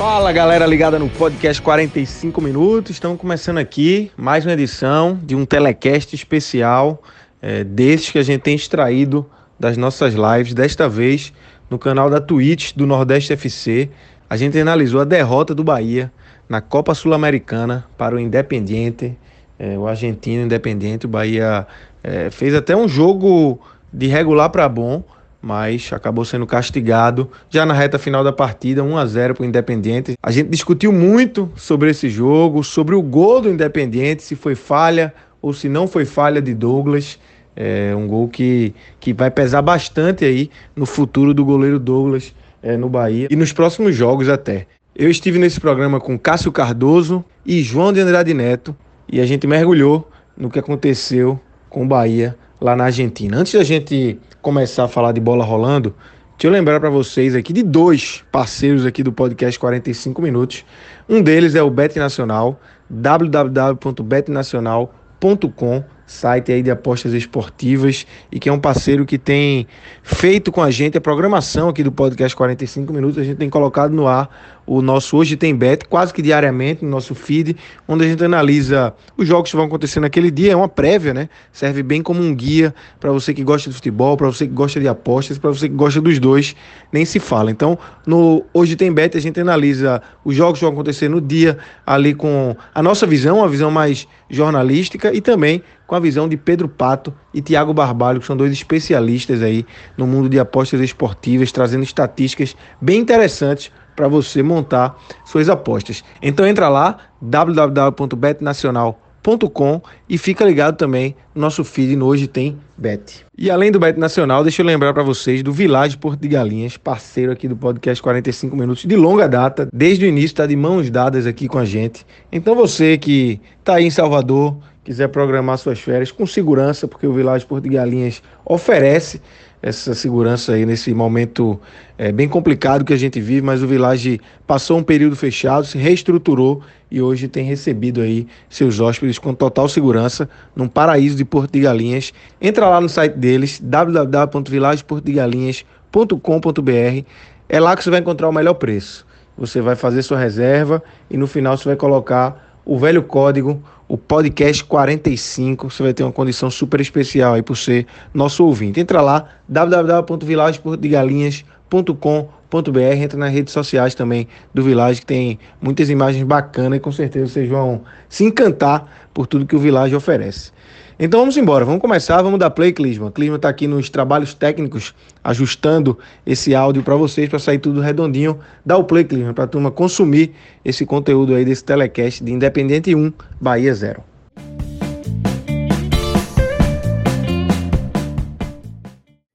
Fala galera ligada no podcast 45 minutos. Estamos começando aqui mais uma edição de um telecast especial é, desses que a gente tem extraído das nossas lives. Desta vez no canal da Twitch do Nordeste FC. A gente analisou a derrota do Bahia na Copa Sul-Americana para o Independiente, é, o argentino Independiente. O Bahia é, fez até um jogo de regular para bom mas acabou sendo castigado já na reta final da partida, 1 a 0 para o Independiente. A gente discutiu muito sobre esse jogo, sobre o gol do Independiente, se foi falha ou se não foi falha de Douglas. É um gol que, que vai pesar bastante aí no futuro do goleiro Douglas é, no Bahia e nos próximos jogos até. Eu estive nesse programa com Cássio Cardoso e João de Andrade Neto e a gente mergulhou no que aconteceu com o Bahia lá na Argentina. Antes da gente começar a falar de bola rolando, deixa eu lembrar para vocês aqui de dois parceiros aqui do podcast 45 minutos. Um deles é o Bet Nacional, www.betnacional.com site aí de apostas esportivas e que é um parceiro que tem feito com a gente a programação aqui do podcast 45 minutos. A gente tem colocado no ar o nosso Hoje Tem Bet, quase que diariamente no nosso feed, onde a gente analisa os jogos que vão acontecer naquele dia. É uma prévia, né? Serve bem como um guia para você que gosta de futebol, para você que gosta de apostas, para você que gosta dos dois, nem se fala. Então, no Hoje Tem Bet, a gente analisa os jogos que vão acontecer no dia, ali com a nossa visão, a visão mais jornalística e também com a visão de Pedro Pato e Tiago Barbalho, que são dois especialistas aí no mundo de apostas esportivas, trazendo estatísticas bem interessantes para você montar suas apostas. Então entra lá www.betnacional.com e fica ligado também no nosso feed no Hoje Tem Bet. E além do Bet Nacional, deixa eu lembrar para vocês do Village Porto de Galinhas, parceiro aqui do podcast 45 Minutos de longa data, desde o início está de mãos dadas aqui com a gente. Então você que está aí em Salvador, quiser programar suas férias com segurança, porque o Village Porto de Galinhas oferece essa segurança aí nesse momento é, bem complicado que a gente vive, mas o Village passou um período fechado, se reestruturou e hoje tem recebido aí seus hóspedes com total segurança num paraíso de Porto de Galinhas. Entra lá no site deles, www.villageportodegalinhas.com.br. É lá que você vai encontrar o melhor preço. Você vai fazer sua reserva e no final você vai colocar o velho código o podcast 45. Você vai ter uma condição super especial aí por ser nosso ouvinte. Entra lá, www.vilageportugalinhas.com.br. Entra nas redes sociais também do Village, que tem muitas imagens bacanas e com certeza vocês vão se encantar por tudo que o Village oferece. Então vamos embora, vamos começar, vamos dar play, Clisma. Clisma está aqui nos trabalhos técnicos, ajustando esse áudio para vocês, para sair tudo redondinho. Dá o play, Clisma, para a turma consumir esse conteúdo aí desse telecast de Independente 1, Bahia 0.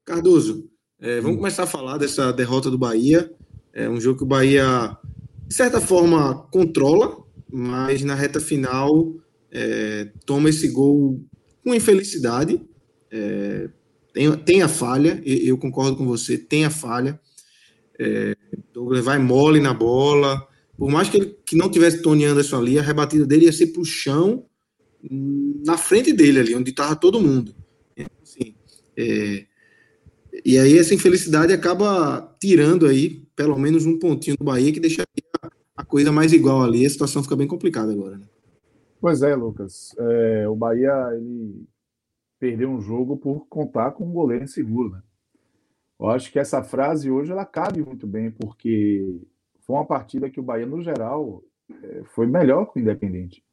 Cardoso, é, vamos começar a falar dessa derrota do Bahia. É um jogo que o Bahia, de certa forma, controla, mas na reta final é, toma esse gol com infelicidade. É, tem, tem a falha, eu concordo com você, tem a falha. É, Douglas vai mole na bola. Por mais que ele que não tivesse Tony Anderson ali, a rebatida dele ia ser para o chão, na frente dele ali, onde estava todo mundo. Assim, é, e aí essa infelicidade acaba tirando aí pelo menos um pontinho do Bahia que deixaria a coisa mais igual ali. A situação fica bem complicada agora. Né? Pois é, Lucas. É, o Bahia ele perdeu um jogo por contar com um goleiro inseguro, né? Eu acho que essa frase hoje ela cabe muito bem, porque foi uma partida que o Bahia, no geral, é, foi melhor que o Independente.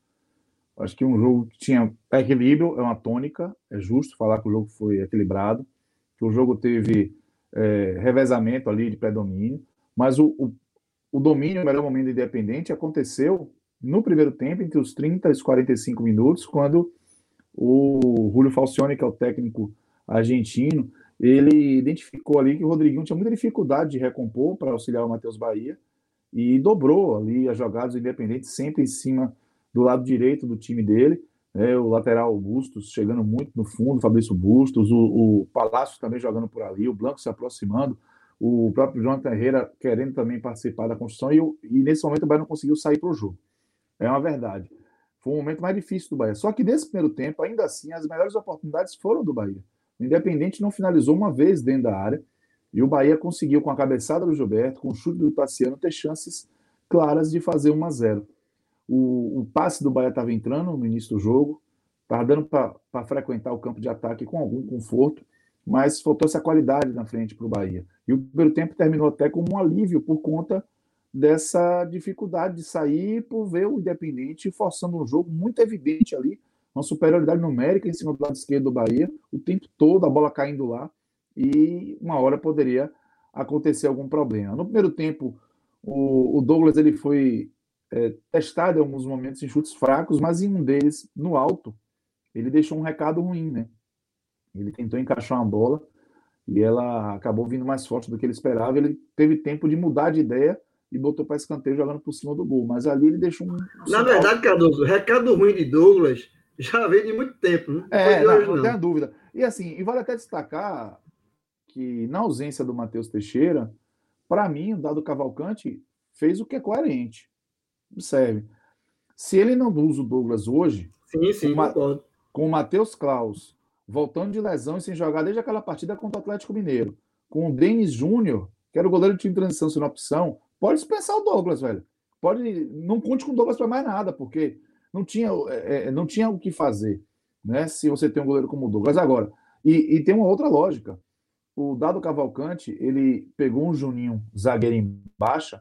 Eu acho que um jogo que tinha equilíbrio, é uma tônica, é justo falar que o jogo foi equilibrado, que o jogo teve é, revezamento ali de predomínio, mas o, o, o domínio, o melhor momento independente, aconteceu no primeiro tempo, entre os 30 e os 45 minutos, quando o Julio Falcione, que é o técnico argentino, ele identificou ali que o Rodriguinho tinha muita dificuldade de recompor para auxiliar o Matheus Bahia e dobrou ali as jogadas independentes sempre em cima do lado direito do time dele. Né, o lateral Bustos chegando muito no fundo, Fabrício Bustos, o, o Palácio também jogando por ali, o Blanco se aproximando, o próprio Jonathan Herrera querendo também participar da construção, e, e nesse momento o Bahia não conseguiu sair para o jogo. É uma verdade. Foi um momento mais difícil do Bahia. Só que nesse primeiro tempo, ainda assim, as melhores oportunidades foram do Bahia. O Independente não finalizou uma vez dentro da área, e o Bahia conseguiu, com a cabeçada do Gilberto, com o chute do Tassiano, ter chances claras de fazer 1 a 0 o, o passe do Bahia estava entrando no início do jogo, estava dando para frequentar o campo de ataque com algum conforto, mas faltou essa qualidade na frente para o Bahia. E o primeiro tempo terminou até como um alívio por conta dessa dificuldade de sair por ver o Independente forçando um jogo muito evidente ali, uma superioridade numérica em cima do lado esquerdo do Bahia, o tempo todo a bola caindo lá, e uma hora poderia acontecer algum problema. No primeiro tempo, o, o Douglas ele foi é, testado em alguns momentos em chutes fracos, mas em um deles, no alto, ele deixou um recado ruim, né? Ele tentou encaixar uma bola e ela acabou vindo mais forte do que ele esperava. Ele teve tempo de mudar de ideia e botou para escanteio jogando por cima do gol. Mas ali ele deixou um. Na verdade, Cardoso, o recado ruim de Douglas já veio de muito tempo, né? É, não, não, não tem dúvida. E assim, e vale até destacar que na ausência do Matheus Teixeira, para mim, o Dado Cavalcante fez o que é coerente. Observe. Se ele não usa o Douglas hoje, sim, sim, com, com o Matheus Klaus voltando de lesão e sem jogar desde aquela partida contra o Atlético Mineiro, com o Denis Júnior, que era o goleiro do time de transição sem opção, pode dispensar o Douglas, velho. Pode, não conte com o Douglas para mais nada, porque não tinha, é, é, não tinha o que fazer, né? Se você tem um goleiro como o Douglas agora. E, e tem uma outra lógica. O Dado Cavalcante, ele pegou um Juninho zagueiro em baixa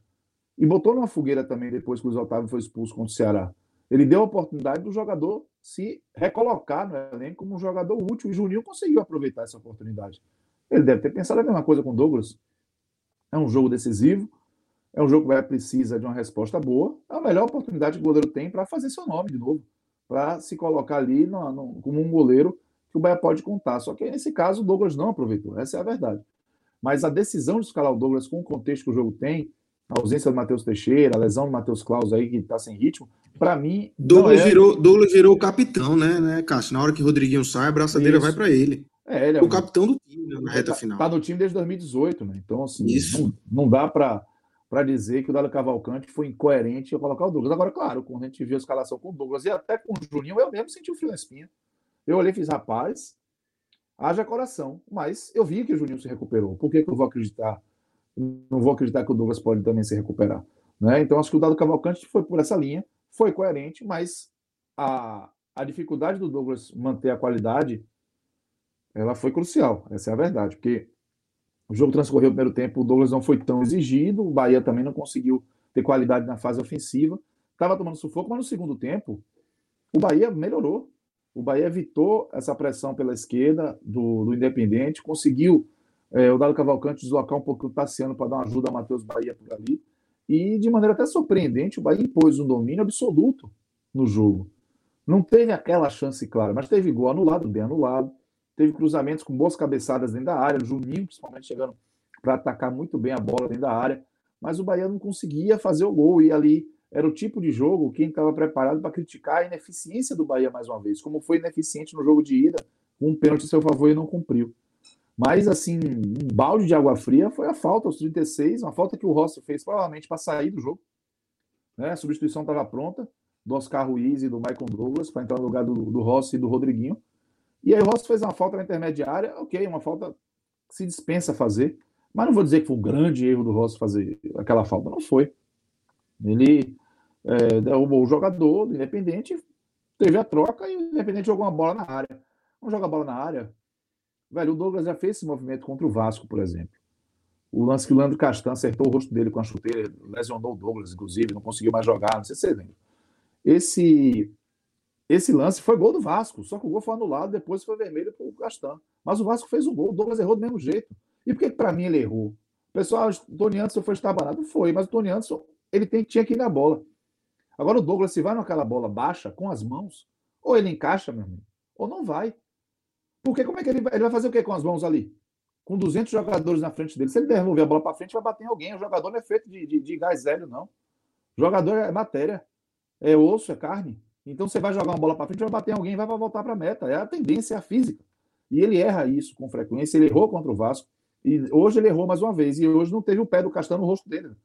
e botou numa fogueira também depois que o Luiz Otávio foi expulso contra o Ceará. Ele deu a oportunidade do jogador se recolocar no elenco como um jogador útil e Juninho conseguiu aproveitar essa oportunidade. Ele deve ter pensado a mesma coisa com o Douglas. É um jogo decisivo, é um jogo que vai precisa de uma resposta boa. É a melhor oportunidade que o goleiro tem para fazer seu nome de novo, para se colocar ali no, no, como um goleiro que o Bahia pode contar. Só que nesse caso o Douglas não aproveitou, essa é a verdade. Mas a decisão de escalar o Douglas com o contexto que o jogo tem, a ausência do Matheus Teixeira, a lesão do Matheus Claus aí, que está sem ritmo, para mim. Douglas, é... virou, Douglas virou o capitão, né, né, Cássio? Na hora que o Rodriguinho sai, a braçadeira Isso. vai para ele. É, ele é o capitão do time né, na reta tá, final. Está no time desde 2018, né? Então, assim, Isso. Não, não dá para para dizer que o Dado Cavalcante foi incoerente ao colocar o Douglas. Agora, claro, quando a gente viu a escalação com o Douglas e até com o Juninho, eu mesmo senti o frio na espinha. Eu olhei e fiz, rapaz, haja coração. Mas eu vi que o Juninho se recuperou. Por que, que eu vou acreditar? Não vou acreditar que o Douglas pode também se recuperar. Né? Então, acho que o Dado Cavalcante foi por essa linha, foi coerente, mas a, a dificuldade do Douglas manter a qualidade ela foi crucial, essa é a verdade, porque o jogo transcorreu o primeiro tempo, o Douglas não foi tão exigido, o Bahia também não conseguiu ter qualidade na fase ofensiva, estava tomando sufoco, mas no segundo tempo o Bahia melhorou. O Bahia evitou essa pressão pela esquerda do, do Independente, conseguiu é, o Dado Cavalcante deslocar um pouco o Tassiano para dar uma ajuda a Matheus Bahia por ali. E de maneira até surpreendente, o Bahia impôs um domínio absoluto no jogo. Não teve aquela chance clara, mas teve gol anulado, bem anulado. Teve cruzamentos com boas cabeçadas dentro da área, o Juninho, principalmente, chegando para atacar muito bem a bola dentro da área. Mas o Bahia não conseguia fazer o gol. E ali era o tipo de jogo quem estava preparado para criticar a ineficiência do Bahia mais uma vez, como foi ineficiente no jogo de ida, um pênalti a seu favor e não cumpriu. Mas, assim, um balde de água fria foi a falta aos 36, uma falta que o Rossi fez provavelmente para sair do jogo. Né? A substituição estava pronta, do Oscar Ruiz e do Michael Douglas, para entrar no lugar do, do Rossi e do Rodriguinho. E aí o Rossi fez uma falta na intermediária, ok, uma falta que se dispensa fazer, mas não vou dizer que foi um grande erro do Rossi fazer aquela falta, não foi. Ele é, derrubou o jogador do Independente, teve a troca e o Independente jogou uma bola na área. Vamos jogar a bola na área, Velho, o Douglas já fez esse movimento contra o Vasco, por exemplo. O lance que o Leandro Castan acertou o rosto dele com a chuteira, lesionou o Douglas, inclusive, não conseguiu mais jogar, não sei se você lembra. Esse, esse lance foi gol do Vasco, só que o gol foi anulado, depois foi vermelho para o Castan. Mas o Vasco fez o gol, o Douglas errou do mesmo jeito. E por que, para mim, ele errou? Pessoal, o Tony Anderson foi estabanado? Foi, mas o Tony Anderson, ele tem, tinha que ir na bola. Agora o Douglas, se vai naquela bola baixa, com as mãos, ou ele encaixa, meu amigo, ou não vai. Porque como é que ele vai, ele vai fazer o quê com as mãos ali? Com 200 jogadores na frente dele. Se ele devolver a bola para frente, vai bater em alguém. O jogador não é feito de, de, de gás hélio, não. O jogador é matéria, é osso, é carne. Então você vai jogar uma bola para frente, vai bater em alguém, vai voltar para a meta. É a tendência, é a física. E ele erra isso com frequência. Ele errou contra o Vasco. E hoje ele errou mais uma vez. E hoje não teve o pé do Castan no rosto dele.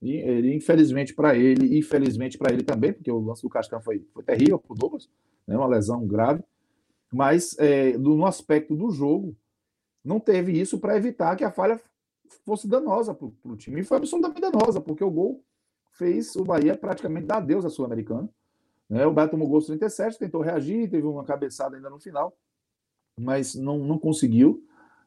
E, ele, infelizmente para ele, e felizmente para ele também, porque o lance do Castan foi, foi terrível para o Douglas, né, uma lesão grave. Mas é, no aspecto do jogo, não teve isso para evitar que a falha fosse danosa para o time. E foi absolutamente danosa, porque o gol fez o Bahia praticamente dar adeus à Sul-Americana. Né? O Bahia tomou gol 37, tentou reagir, teve uma cabeçada ainda no final, mas não, não conseguiu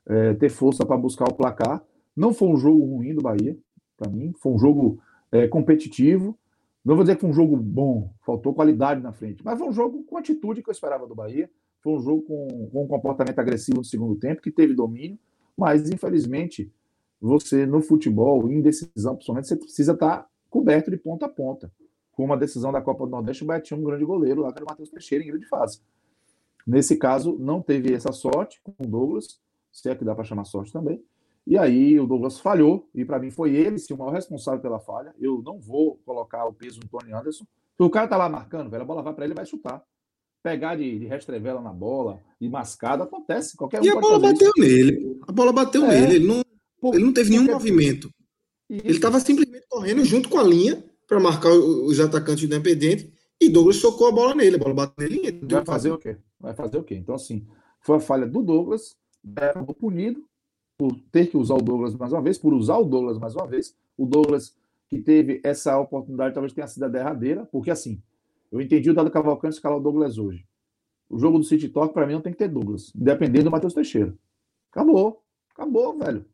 é, ter força para buscar o placar. Não foi um jogo ruim do Bahia, para mim, foi um jogo é, competitivo. Não vou dizer que foi um jogo bom, faltou qualidade na frente, mas foi um jogo com atitude que eu esperava do Bahia. Foi um jogo com, com um comportamento agressivo no segundo tempo, que teve domínio, mas infelizmente você no futebol, em decisão, principalmente, você precisa estar tá coberto de ponta a ponta. Com uma decisão da Copa do Nordeste, o Bahia tinha um grande goleiro lá, que era o Matheus Teixeira, em grande fase. Nesse caso, não teve essa sorte com o Douglas, se é que dá para chamar sorte também. E aí o Douglas falhou, e para mim foi ele sim o maior responsável pela falha. Eu não vou colocar o peso no Tony Anderson. O cara tá lá marcando, velho, a bola vai para ele, vai chutar. Pegar de, de restrevela na bola, de mascada, acontece. Qualquer um e a bola bateu isso. nele. A bola bateu é, nele. Ele não, ele não teve nenhum movimento. Isso. Ele estava simplesmente correndo junto com a linha para marcar os atacantes independentes e Douglas socou a bola nele. A bola bateu nele. Vai fazer o quê? Vai fazer o quê? Então, assim, foi a falha do Douglas, acabou punido por ter que usar o Douglas mais uma vez, por usar o Douglas mais uma vez. O Douglas que teve essa oportunidade talvez tenha sido a derradeira, porque assim, eu entendi o Dado Cavalcante escalar o Douglas hoje. O jogo do City Talk, para mim, não tem que ter Douglas, independente do Matheus Teixeira. Acabou. Acabou, velho.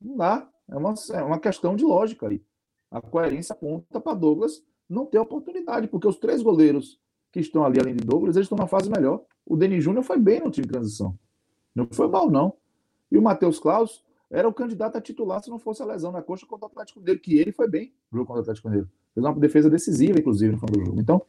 Não dá. É uma, é uma questão de lógica aí. A coerência aponta para Douglas não ter oportunidade, porque os três goleiros que estão ali, além de Douglas, eles estão na fase melhor. O Denis Júnior foi bem no time de transição. Não foi mal, não. E o Matheus Klaus era o candidato a titular se não fosse a lesão na coxa contra o Atlético dele, que ele foi bem no jogo contra o Atlético dele. Fez uma defesa decisiva, inclusive, no final do jogo. Então,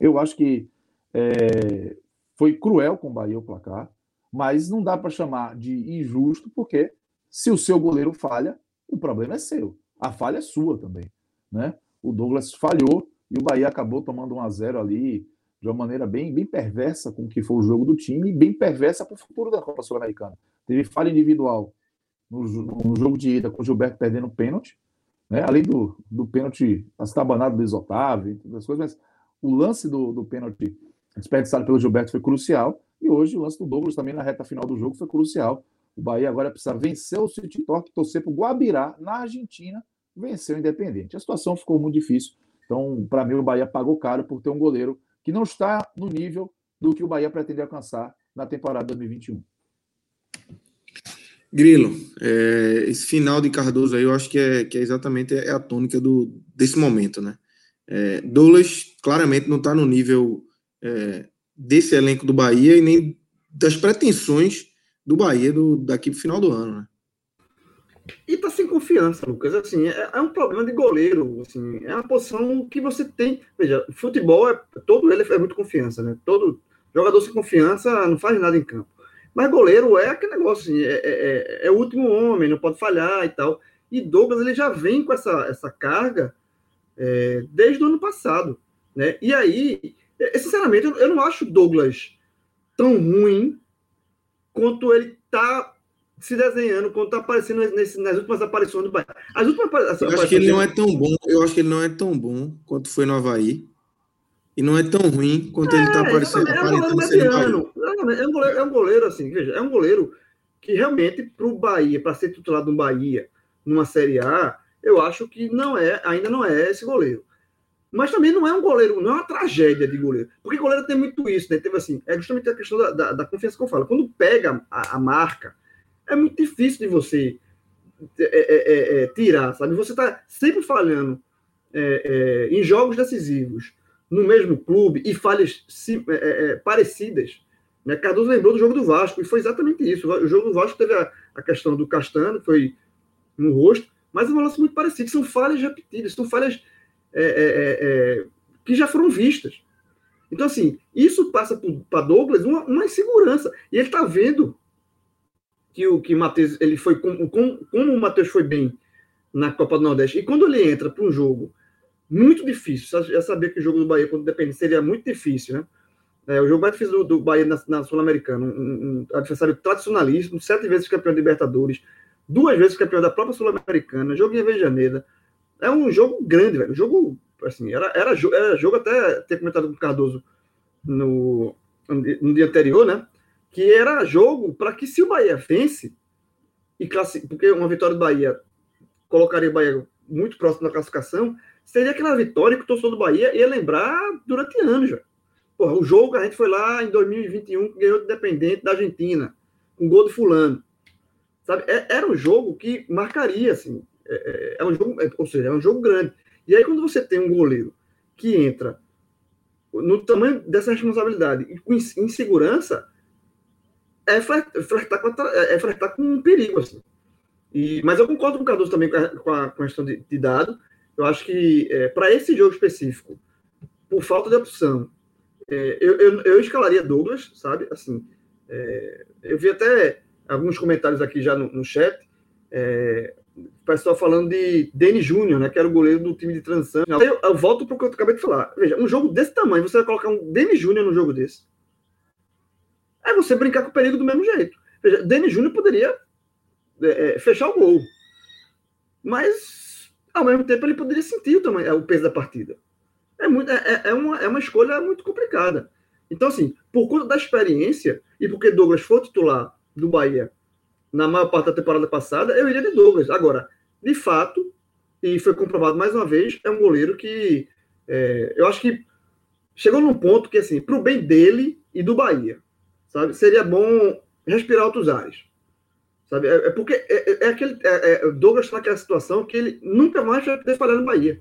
eu acho que é, foi cruel com o Bahia o placar, mas não dá para chamar de injusto, porque se o seu goleiro falha, o problema é seu. A falha é sua também. Né? O Douglas falhou e o Bahia acabou tomando um a 0 ali de uma maneira bem, bem perversa com o que foi o jogo do time e bem perversa para o futuro da Copa Sul-Americana. Teve falha individual no, no, jogo de ida com o Gilberto perdendo pênalti, né? além do, do pênalti estabanado do Isotávio e todas as coisas, mas o lance do, do pênalti desperdiçado pelo Gilberto foi crucial e hoje o lance do Douglas também na reta final do jogo foi crucial. O Bahia agora precisa vencer o City Torque, torcer para o Guabirá, na Argentina, vencer o Independente. A situação ficou muito difícil. Então, para mim, o Bahia pagou caro por ter um goleiro que não está no nível do que o Bahia pretende alcançar na temporada 2021. Grilo, é, esse final de Cardoso aí eu acho que é, que é exatamente é a tônica do, desse momento, né? É, Douglas claramente não está no nível é, desse elenco do Bahia e nem das pretensões do Bahia do, daqui para o final do ano, né? E tá sem confiança, Lucas. Assim, é, é, um problema de goleiro. Assim, é uma posição que você tem. Veja, futebol é todo ele é muito confiança, né? Todo jogador sem confiança não faz nada em campo. Mas goleiro é aquele negócio, assim, é, é, é, o último homem, não pode falhar e tal. E Douglas ele já vem com essa, essa carga é, desde o ano passado, né? E aí, é, sinceramente, eu, eu não acho Douglas tão ruim quanto ele tá se desenhando quando tá aparecendo nesse, nas últimas aparições do Bahia. As últimas assim, eu acho que ele não é tão bom. Eu acho que ele não é tão bom quanto foi no Havaí. E não é tão ruim quanto é, ele tá aparecendo. É, é um goleiro mediano. É um goleiro, é um goleiro assim, veja, é um goleiro que realmente para o Bahia, para ser titular do Bahia numa Série A, eu acho que não é, ainda não é esse goleiro. Mas também não é um goleiro, não é uma tragédia de goleiro. Porque goleiro tem muito isso, né? Teve assim, é justamente a questão da, da, da confiança que eu falo. Quando pega a, a marca, é muito difícil de você é, é, é, é tirar, sabe? Você está sempre falhando é, em jogos decisivos no mesmo clube e falhas parecidas, Né? Cardoso lembrou do jogo do Vasco, e foi exatamente isso. O jogo do Vasco teve a, a questão do Castano, foi no rosto, mas é um lance muito parecido, são falhas repetidas, são falhas é, é, é, é que já foram vistas. Então, assim, isso passa para Douglas uma, uma, insegurança. E ele está vendo que o que Matheus ele foi como, como, como o Matheus foi bem na Copa do Nordeste. E quando ele entra para um jogo muito difícil, já sabia que o jogo do Bahia, quando depende, seria muito difícil, né? É, o jogo mais difícil do, do Bahia na, na Sul-Americana, um, um, adversário tradicionalíssimo, sete vezes campeão de Libertadores, duas vezes campeão da própria Sul-Americana, jogo em Avejaneira. É um jogo grande, velho. Um jogo, assim, era, era, era jogo até ter comentado com o Cardoso no, no dia anterior, né? Que era jogo para que se o Bahia vence, e classi... porque uma vitória do Bahia colocaria o Bahia muito próximo da classificação, seria aquela vitória que o torcedor do Bahia ia lembrar durante anos já. Porra, o jogo a gente foi lá em 2021 que ganhou do Independente da Argentina, com gol do fulano. Sabe? É, era um jogo que marcaria, assim. É, é, é um jogo, é, ou seja, é um jogo grande. E aí, quando você tem um goleiro que entra no tamanho dessa responsabilidade e com insegurança, é flertar com, é flertar com um perigo, assim. E, mas eu concordo com o Cardoso também com a, com a questão de, de, dado. Eu acho que é, para esse jogo específico, por falta de opção, é, eu, eu, eu, escalaria Douglas, sabe? Assim, é, eu vi até alguns comentários aqui já no, no chat. É, o pessoal falando de Denis Júnior, né, que era o goleiro do time de transição. Eu, eu volto para o que eu acabei de falar. Veja, um jogo desse tamanho, você vai colocar um Denis Júnior no jogo desse. É você brincar com o perigo do mesmo jeito. Denis Júnior poderia é, é, fechar o gol. Mas, ao mesmo tempo, ele poderia sentir o, é, o peso da partida. É, muito, é, é, é, uma, é uma escolha muito complicada. Então, assim, por conta da experiência, e porque Douglas foi titular do Bahia na maior parte da temporada passada, eu iria de Douglas. Agora, de fato, e foi comprovado mais uma vez, é um goleiro que é, eu acho que chegou num ponto que, assim, para o bem dele e do Bahia, sabe, seria bom respirar outros ares. Sabe? É, é porque é, é, é aquele. É, é Douglas está naquela situação que ele nunca mais vai poder falhar no Bahia.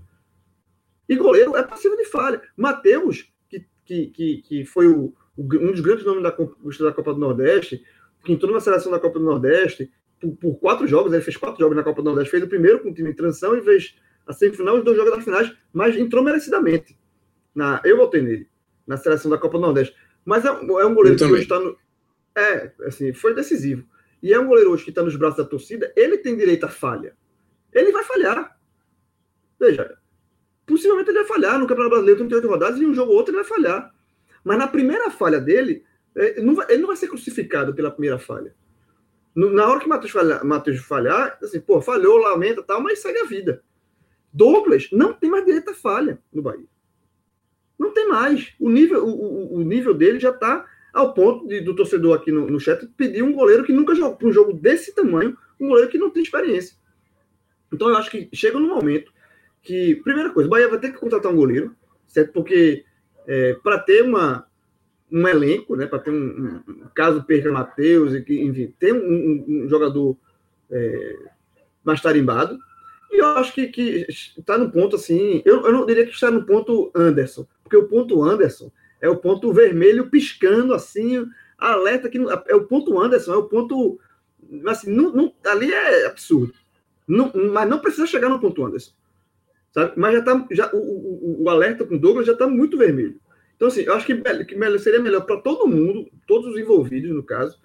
E goleiro é passivo de falha. Matheus, que, que, que, que foi o, o, um dos grandes nomes da, da Copa do Nordeste, que entrou na seleção da Copa do Nordeste por, por, quatro jogos, ele fez quatro jogos na Copa do Nordeste, fez o primeiro com o time de transição e fez a semifinal e os dois jogos das finais, mas entrou merecidamente. Na, eu votei nele, na seleção da Copa do Nordeste. Mas é, é um goleiro que hoje está no. É, assim, foi decisivo. E é um goleiro hoje que está nos braços da torcida, ele tem direito à falha. Ele vai falhar. Veja, possivelmente ele vai falhar. No Campeonato Brasileiro, 38 rodadas, e um jogo ou outro ele vai falhar. Mas na primeira falha dele, é, ele não vai, ele não vai ser crucificado pela primeira falha. Na hora que o Matheus falhar, Matheus falhar, assim, pô, falhou, lamenta tal, mas segue a vida. Douglas não tem mais direito à falha no Bahia. Não tem mais. O nível, o, o, o nível dele já está ao ponto de, do torcedor aqui no, no chat pedir um goleiro que nunca jogou um jogo desse tamanho, um goleiro que não tem experiência. Então eu acho que chega no momento que, primeira coisa, o Bahia vai ter que contratar um goleiro, certo? Porque é, para ter uma, um elenco, né, para ter um, um, caso perca Matheus, enfim, ter um, um jogador é, mais tarimbado. E eu acho que está no ponto assim, eu, eu não diria que está no ponto Anderson, porque o ponto Anderson é o ponto vermelho piscando assim, alerta que é o ponto Anderson, é o ponto assim, não, não, ali é absurdo. Não, mas não precisa chegar no ponto Anderson. Sabe? Mas já tá, já, o, o, o alerta com Douglas já está muito vermelho. Então, assim, eu acho que, que seria melhor para todo mundo, todos os envolvidos, no caso,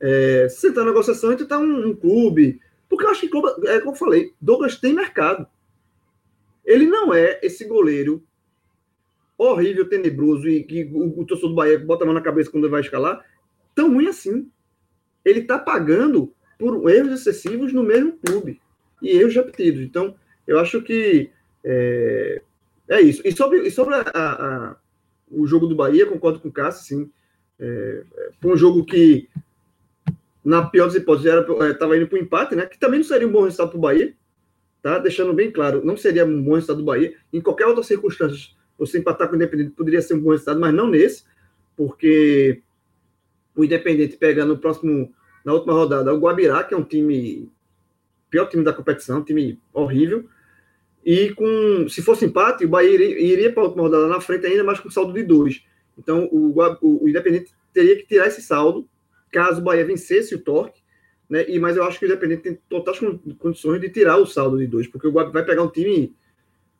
é, sentar na negociação e tentar um, um, clube. Porque eu acho que, é como eu falei, Douglas tem mercado. Ele não é esse goleiro horrível, tenebroso e que o, o torcedor do Bahia bota a mão na cabeça quando ele vai escalar, tão ruim assim. Ele está pagando por erros excessivos no mesmo clube e erros repetidos. Então, eu acho que é, é isso. E sobre, e sobre a, a, o jogo do Bahia, concordo com o Cássio, sim. É, foi um jogo que, na pior das hipóteses, estava é, indo para o empate, né? Que também não seria um bom resultado para o Bahia, tá? Deixando bem claro, não seria um bom resultado do Bahia. Em qualquer outra circunstância, você empatar com o Independente poderia ser um bom resultado, mas não nesse, porque o Independente pega no próximo, na última rodada, o Guabirá, que é um time, pior time da competição, um time horrível, e com, se fosse empate, o Bahia iria, iria para a última rodada na frente ainda, mas com saldo de dois. Então, o, o, o Independente teria que tirar esse saldo caso o Bahia vencesse o Torque, né? E, mas eu acho que o Independente tem totais condições de tirar o saldo de dois, porque o Guabi vai pegar um time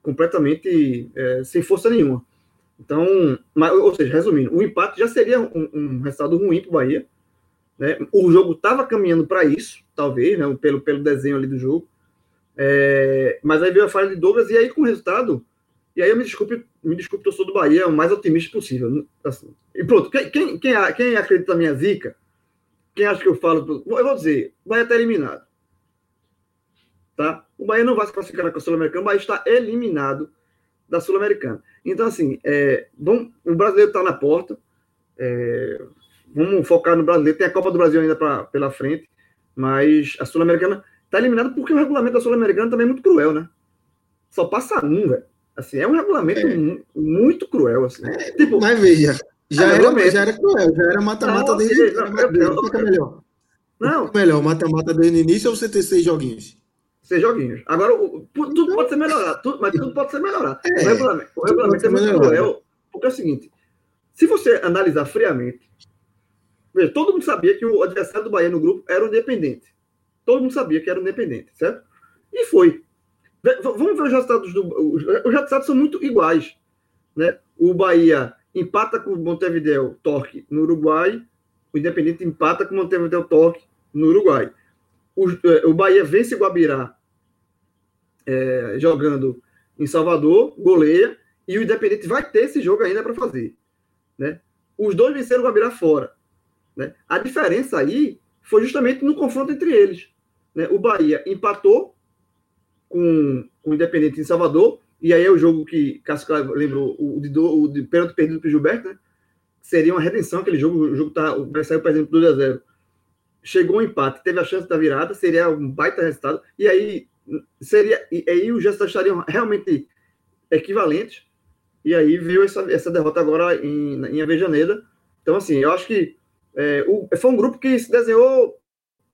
completamente é, sem força nenhuma. Então, mas, ou seja, resumindo, o empate já seria um, um resultado ruim para o Bahia. Né? O jogo estava caminhando para isso, talvez, né? pelo, pelo desenho ali do jogo. É, mas aí veio a falha de Douglas, e aí com o resultado. E aí eu me desculpe, me desculpe, eu sou do Bahia, o mais otimista possível. Assim. E pronto, quem, quem, quem acredita na minha zica, quem acha que eu falo. Eu vou dizer, o Bahia está eliminado. Tá? O Bahia não vai se classificar na Sul-Americana, o Bahia está eliminado da Sul-Americana. Então, assim, é, vamos, o brasileiro está na porta. É, vamos focar no brasileiro. Tem a Copa do Brasil ainda pra, pela frente, mas a Sul-Americana está eliminada porque o regulamento da Sul-Americana também é muito cruel, né? Só passa um, velho. Assim, é um regulamento é. muito cruel. Assim. É, tipo, mas veja, já, é era, já era cruel, já era mata-mata desde. Não, não, é melhor. Não. melhor, mata-mata desde o início ou você ter seis joguinhos? seis joguinhos. Agora, o, tudo pode ser melhorado, tudo, mas tudo pode ser melhorado. É, o regulamento, o regulamento é muito cruel, porque é o seguinte: se você analisar friamente, veja, todo mundo sabia que o adversário do Bahia no grupo era o Independente. Todo mundo sabia que era o Independente, certo? E foi. Vamos ver os resultados do. Os resultados são muito iguais. Né? O Bahia empata com o Montevideo Torque no Uruguai, o Independente empata com o Montevideo Torque no Uruguai. O, o Bahia vence o Guabirá é, jogando em Salvador, goleia, e o Independente vai ter esse jogo ainda para fazer. Né? Os dois venceram o Guabirá fora. Né? A diferença aí foi justamente no confronto entre eles. Né? O Bahia empatou com o Independente em Salvador, e aí é o jogo que Cássio lembrou, o de, o de pênalti perdido para o Gilberto, né? seria uma redenção aquele jogo, o jogo tá, vai sair, por exemplo, 2 a 0 Chegou um empate, teve a chance da virada, seria um baita resultado, e aí seria e aí os gestos estariam realmente equivalentes. E aí veio essa, essa derrota agora em, em Avejaneda. Então, assim, eu acho que é, o, foi um grupo que se desenhou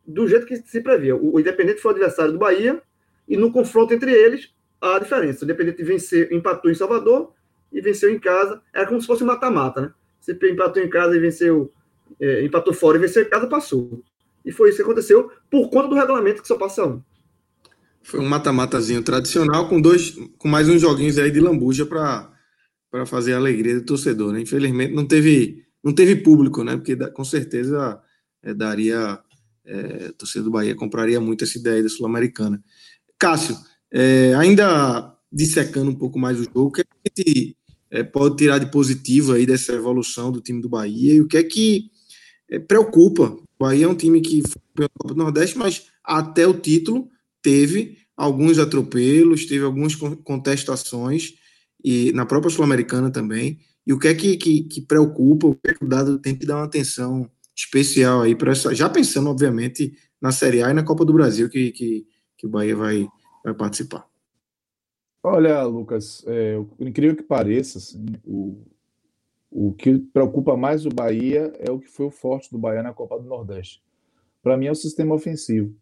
do jeito que se previa. O, o Independente foi o adversário do Bahia, e no confronto entre eles, a diferença. O Independente venceu, empatou em Salvador e venceu em casa. Era como se fosse mata-mata, né? Você empatou em casa e venceu, é, empatou fora e venceu em casa, passou. E foi isso que aconteceu por conta do regulamento que só passa um. Foi um mata-matazinho tradicional com dois, com mais uns joguinhos aí de lambuja para fazer a alegria do torcedor, né? Infelizmente não teve não teve público, né? Porque com certeza é, daria é, torcedor do Bahia compraria muito essa ideia da sul-americana. Cássio, é, ainda dissecando um pouco mais o jogo, o que, é que a gente é, pode tirar de positivo aí dessa evolução do time do Bahia e o que é que é, preocupa? O Bahia é um time que foi Copa do Nordeste, mas até o título teve alguns atropelos, teve algumas contestações, e na própria Sul-Americana também. E o que é que, que, que, preocupa, o que é que o Dado tem que dar uma atenção especial aí para essa. Já pensando, obviamente, na Série A e na Copa do Brasil, que, que, que o Bahia vai, vai participar. Olha, Lucas, é, incrível que pareça, assim, o, o que preocupa mais o Bahia é o que foi o forte do Bahia na Copa do Nordeste. Para mim é o sistema ofensivo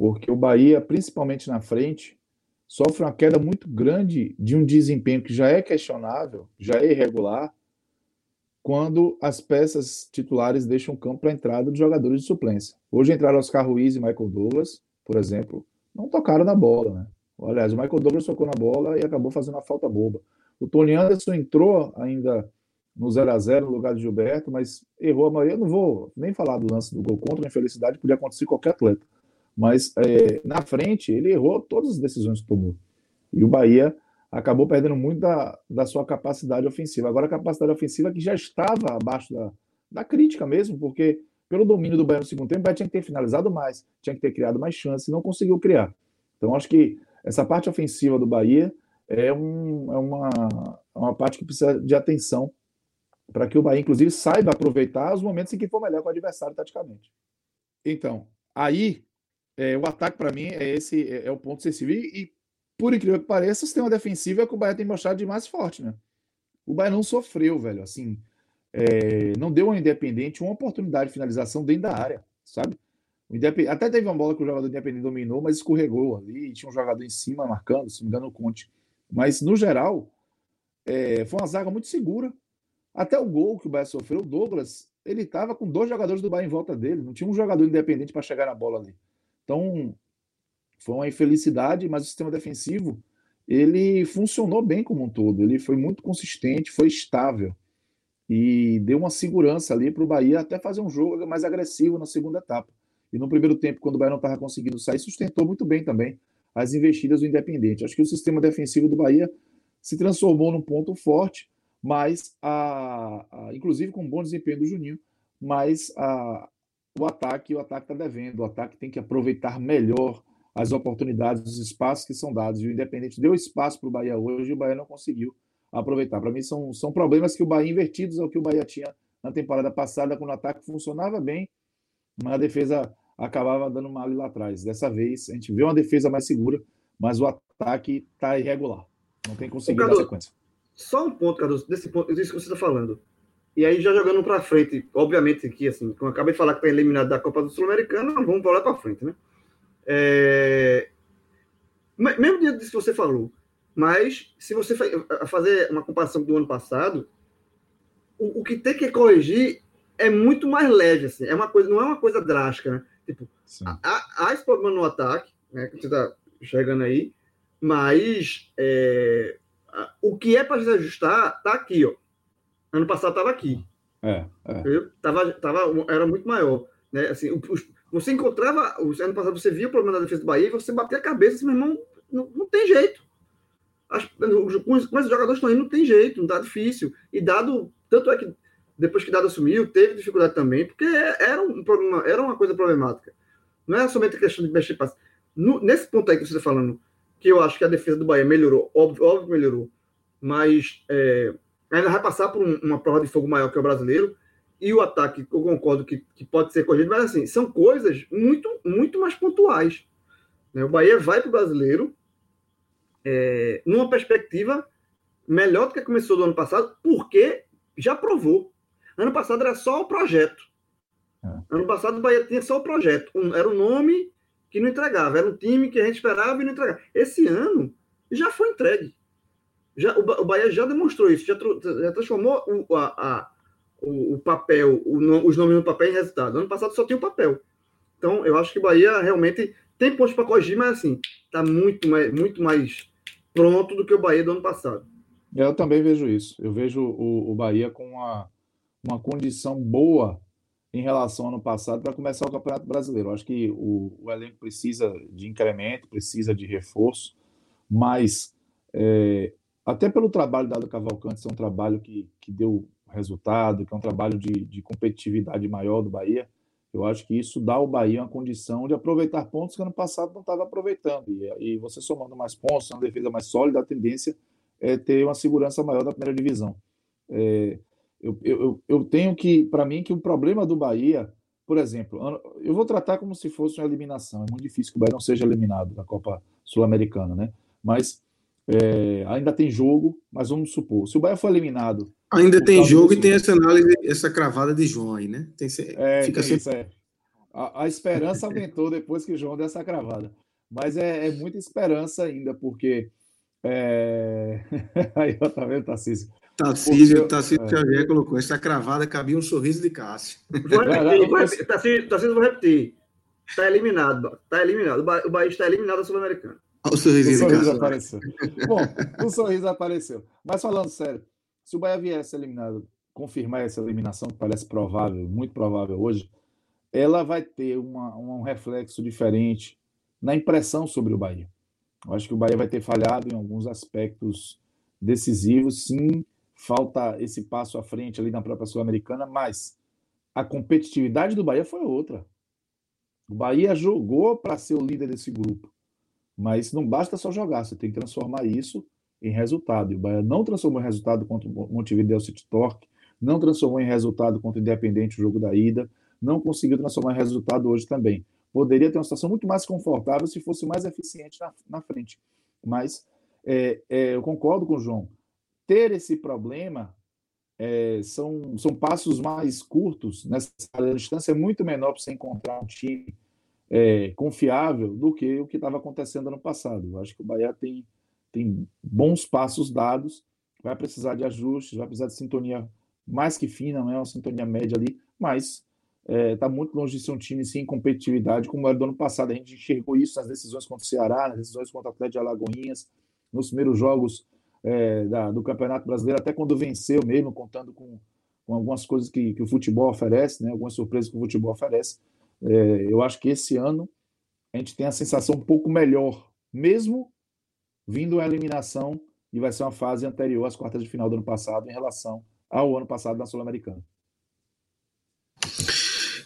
porque o Bahia, principalmente na frente, sofre uma queda muito grande de um desempenho que já é questionável, já é irregular, quando as peças titulares deixam campo para a entrada dos jogadores de suplência. Hoje entraram Oscar Ruiz e Michael Douglas, por exemplo, não tocaram na bola, né? Aliás, o Michael Douglas tocou na bola e acabou fazendo uma falta boba. O Tony Anderson entrou ainda no 0 a 0 no lugar de Gilberto, mas errou a maioria. Eu não vou nem falar do lance do gol contra, infelicidade, podia acontecer qualquer atleta. Mas é, na frente, ele errou todas as decisões que tomou. E o Bahia acabou perdendo muito da, da sua capacidade ofensiva. Agora, a capacidade ofensiva que já estava abaixo da, da crítica mesmo, porque pelo domínio do Bahia no segundo tempo, o Bahia tinha que ter finalizado mais, tinha que ter criado mais chances, não conseguiu criar. Então, acho que essa parte ofensiva do Bahia é, um, é uma, é uma parte que precisa de atenção para que o Bahia, inclusive, saiba aproveitar os momentos em que for melhor com o adversário taticamente. Então, aí é, o ataque, para mim, é esse é, é, o ponto sensível. E, e, por incrível que pareça, o sistema defensivo é que o Bahia tem mostrado de mais forte, né? O Bahia não sofreu, velho. Assim, é, não deu ao Independente uma oportunidade de finalização dentro da área, sabe? Até teve uma bola que o jogador Independente dominou, mas escorregou ali. tinha um jogador em cima marcando, se não me engano, o Conte. Mas, no geral, é, foi uma zaga muito segura. Até o gol que o Bahia sofreu, o Douglas ele estava com dois jogadores do Bahia em volta dele, não tinha um jogador independente para chegar na bola ali. Então, foi uma infelicidade, mas o sistema defensivo ele funcionou bem como um todo. Ele foi muito consistente, foi estável e deu uma segurança ali para o Bahia até fazer um jogo mais agressivo na segunda etapa. E no primeiro tempo, quando o Bahia não estava conseguindo sair, sustentou muito bem também as investidas do Independente. Acho que o sistema defensivo do Bahia se transformou num ponto forte, mas a, a inclusive com um bom desempenho do Juninho, mas a, o ataque, o ataque está devendo, o ataque tem que aproveitar melhor as oportunidades, os espaços que são dados. E o Independente deu espaço para o Bahia hoje e o Bahia não conseguiu aproveitar. Para mim, são, são problemas que o Bahia, invertidos ao que o Bahia tinha na temporada passada, quando o ataque funcionava bem, mas a defesa acabava dando mal lá atrás. Dessa vez, a gente vê uma defesa mais segura, mas o ataque está irregular. Não tem conseguido Carlos, sequência. Só um ponto, Carlos, desse ponto, isso que você está falando. E aí, já jogando para frente, obviamente, aqui, assim, como eu acabei de falar que está eliminado da Copa do Sul-Americana, vamos para lá para frente, né? É... Mesmo diante disso que você falou, mas se você fazer uma comparação do ano passado, o, o, que tem que corrigir é muito mais leve, assim. É uma coisa, não é uma coisa drástica, né? Tipo, há, há esse problema no ataque, né? Que você está chegando aí, mas é, o que é para se ajustar tá aqui, ó. Ano passado estava aqui. É, é. Tava, tava, era muito maior. Né? Assim, os, você encontrava, ano passado você via o problema da defesa do Bahia e você batia a cabeça assim, meu irmão, não, não tem jeito. As, com os jogadores estão indo, não tem jeito, não tá difícil. E dado, tanto é que depois que Dado assumiu, teve dificuldade também, porque era um problema, era uma coisa problemática. Não é somente a questão de mexer passe. No, nesse ponto aí que você está falando, que eu acho que a defesa do Bahia melhorou, óbvio, óbvio melhorou, mas é, ainda vai passar por um, uma prova de fogo maior que o brasileiro, e o ataque, eu concordo que, que pode ser corrigido, mas assim, são coisas muito, muito mais pontuais. Né? O Bahia vai para o brasileiro é, numa perspectiva melhor do que começou do ano passado, porque já provou. Ano passado era só o projeto. É. Ano passado o Bahia tinha só o projeto. Um, era o um nome que não entregava, era um time que a gente esperava e não entregava. Esse ano já foi entregue. Já, o, o Bahia já demonstrou isso, já, já transformou o, a, a o, o papel, o, os nomes no papel em resultado. Ano passado só tinha o papel. Então, eu acho que o Bahia realmente tem pontos para corrigir, mas assim, está muito mais, muito mais pronto do que o Bahia do ano passado. Eu também vejo isso. Eu vejo o, o Bahia com uma, uma condição boa em relação ao ano passado para começar o Campeonato Brasileiro. Eu acho que o, o, elenco precisa de incremento, precisa de reforço, mas é, até pelo trabalho dado Cavalcante, é um trabalho que, que deu resultado, que é um trabalho de, de competitividade maior do Bahia, eu acho que isso dá ao Bahia uma condição de aproveitar pontos que ano passado não estava aproveitando. E, e você somando mais pontos, uma defesa mais sólida, a tendência é ter uma segurança maior da primeira divisão. É, eu, eu, eu tenho que, para mim, que o problema do Bahia, por exemplo, eu vou tratar como se fosse uma eliminação. É muito difícil que o Bahia não seja eliminado da Copa Sul-Americana, né? Mas é, ainda tem jogo, mas vamos supor, se o Bahia for eliminado Ainda tem jogo e tem essa análise, essa cravada de João aí, né? Tem, é, fica tem sempre... isso, é. a, a, esperança aumentou depois que João deu essa cravada. Mas é, é muita esperança ainda, porque. É... aí, ó, tá vendo, Tarcísio? Tarcísio, Tarcísio é. Xavier colocou: essa cravada cabia um sorriso de Cássio. Vou repetir, Tarcísio, Tarcísio, vou repetir. Está eliminado. Está eliminado. O Bahia está eliminado da Sul-Americana. O sorriso, o sorriso apareceu. Bom, o sorriso apareceu. Mas falando sério, se o Bahia viesse eliminado, confirmar essa eliminação, que parece provável, muito provável hoje, ela vai ter uma, um reflexo diferente na impressão sobre o Bahia. Eu acho que o Bahia vai ter falhado em alguns aspectos decisivos, sim, falta esse passo à frente ali na própria Sul-Americana, mas a competitividade do Bahia foi outra. O Bahia jogou para ser o líder desse grupo, mas não basta só jogar, você tem que transformar isso em resultado. E o Bahia não transformou em resultado contra o Montevideo City Torque, não transformou em resultado contra o Independente o jogo da ida, não conseguiu transformar em resultado hoje também. Poderia ter uma situação muito mais confortável se fosse mais eficiente na, na frente. Mas é, é, eu concordo com o João. Ter esse problema é, são, são passos mais curtos, nessa a distância é muito menor para você encontrar um time é, confiável do que o que estava acontecendo ano passado. Eu acho que o Bahia tem tem bons passos dados, vai precisar de ajustes, vai precisar de sintonia mais que fina, não é uma sintonia média ali, mas está é, tá muito longe de ser um time sem competitividade, como era do ano passado. A gente enxergou isso nas decisões contra o Ceará, nas decisões contra o Atlético de Alagoinhas, nos primeiros jogos é, da, do Campeonato Brasileiro, até quando venceu mesmo, contando com, com algumas coisas que, que, o futebol oferece, né, algumas surpresas que o futebol oferece. É, eu acho que esse ano a gente tem a sensação um pouco melhor, mesmo vindo a eliminação, e vai ser uma fase anterior às quartas de final do ano passado em relação ao ano passado na Sul-Americana.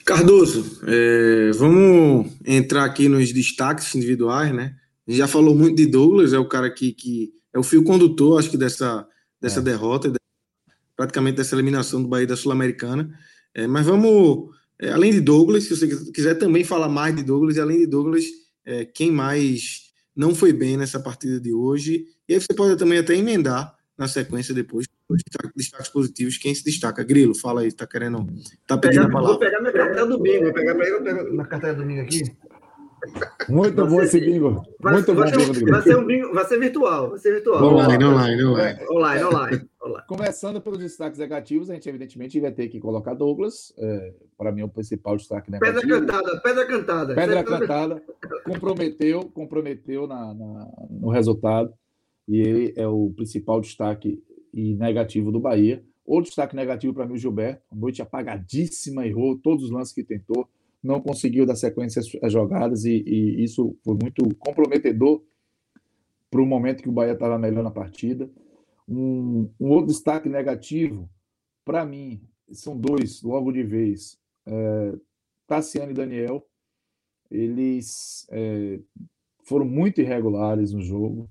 Cardoso, é, vamos entrar aqui nos destaques individuais, né? A gente já falou muito de Douglas, é o cara que, que é o fio condutor, acho que, dessa, dessa é. derrota, praticamente dessa eliminação do Bahia da Sul-Americana. É, mas vamos, é, além de Douglas, se você quiser também falar mais de Douglas, e além de Douglas, é, quem mais não foi bem nessa partida de hoje? E aí você pode também até emendar na sequência depois os destaques positivos, quem se destaca. Grilo, fala aí, tá querendo. Tá pedindo pegar, a palavra. Vou pegar minha carteira do bingo, vou pegar, na carteira do bingo aqui. Muito vai bom esse bingo. Vai, Muito vai bom ser, vai ser um bingo, vai ser virtual, vai ser virtual. Online, online, online. Online, online. Começando pelos destaques negativos, a gente evidentemente vai ter que colocar Douglas, é, para mim é o principal destaque negativo. Pedra cantada, pedra cantada. Pedra cantada, comprometeu, comprometeu na, na, no resultado, e ele é o principal destaque e negativo do Bahia. Outro destaque negativo para mim, o Gilberto, noite apagadíssima, errou todos os lances que tentou, não conseguiu dar sequência às jogadas e, e isso foi muito comprometedor para o momento que o Bahia estava melhor na partida. Um, um outro destaque negativo, para mim, são dois, logo de vez. É, Tassiano e Daniel, eles é, foram muito irregulares no jogo.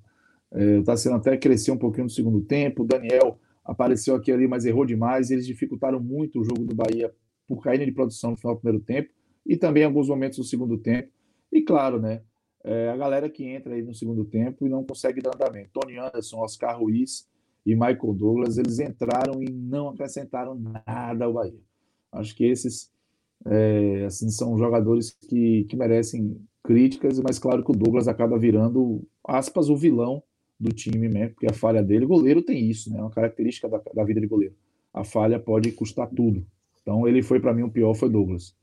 É, o Tassiano até cresceu um pouquinho no segundo tempo. O Daniel apareceu aqui ali, mas errou demais. Eles dificultaram muito o jogo do Bahia por cair de produção no final do primeiro tempo e também alguns momentos do segundo tempo. E claro, né? É, a galera que entra aí no segundo tempo e não consegue dar andamento. Tony Anderson, Oscar Ruiz e Michael Douglas, eles entraram e não acrescentaram nada ao Bahia. Acho que esses é, assim são jogadores que, que merecem críticas, mas claro que o Douglas acaba virando, aspas, o vilão do time mesmo, porque a falha dele, goleiro tem isso, né? É uma característica da, da vida de goleiro. A falha pode custar tudo. Então ele foi para mim o pior foi Douglas.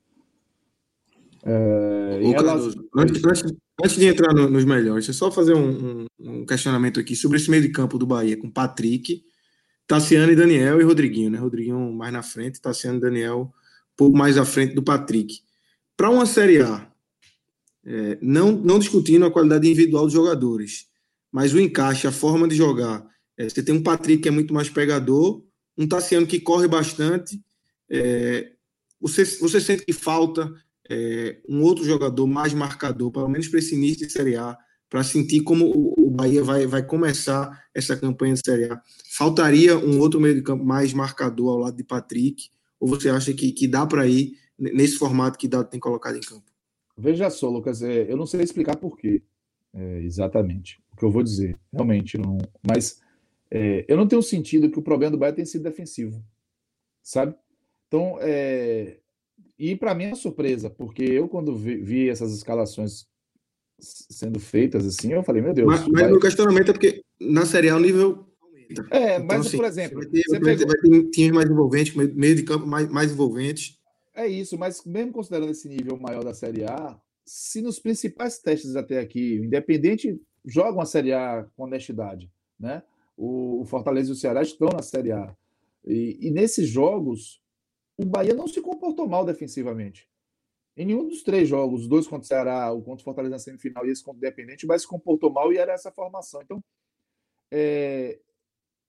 É, Ô, relação... antes, antes, antes, de entrar no, nos melhores, é só fazer um, um, um, questionamento aqui sobre esse meio de campo do Bahia, com Patrick, Tassiano e Daniel e Rodriguinho, né? Rodriguinho mais na frente, Tassiano e Daniel um pouco mais à frente do Patrick. Para uma Série A, é, não, não discutindo a qualidade individual dos jogadores, mas o encaixe, a forma de jogar. É, você tem um Patrick que é muito mais pegador, um Tassiano que corre bastante. É, você, você sente que falta é, um outro jogador mais marcador, pelo menos para esse início de Série A, para sentir como o, Bahia vai, vai começar essa campanha de Série A. Faltaria um outro meio de campo mais marcador ao lado de Patrick? Ou você acha que, que dá para ir nesse formato que Dado tem colocado em campo? Veja só, Lucas, é, eu não sei explicar por quê, é, exatamente, o que eu vou dizer, realmente, não, mas é, eu não tenho sentido que o problema do Bahia tenha sido defensivo, sabe? Então, é, e para mim é uma surpresa, porque eu, quando vi, vi, essas escalações sendo feitas assim, eu falei, meu Deus. Mas, mas vai... meu questionamento é porque na Série A o nível aumenta. É, então, mas, assim, por exemplo. Vai ter, vai, pegou... vai ter times mais envolventes, meio de campo mais, mais envolventes. É isso, mas mesmo considerando esse nível maior da Série A, se nos principais testes até aqui, o Independente jogam a Série A com honestidade, né? O, o Fortaleza e o Ceará estão na Série A. E, e nesses jogos, o Bahia não se comportou mal defensivamente. Em nenhum dos três jogos, os dois contra o Ceará, o contra o Fortaleza na semifinal e esse contra o Independente, o Bahia se comportou mal e era essa formação. Então, é,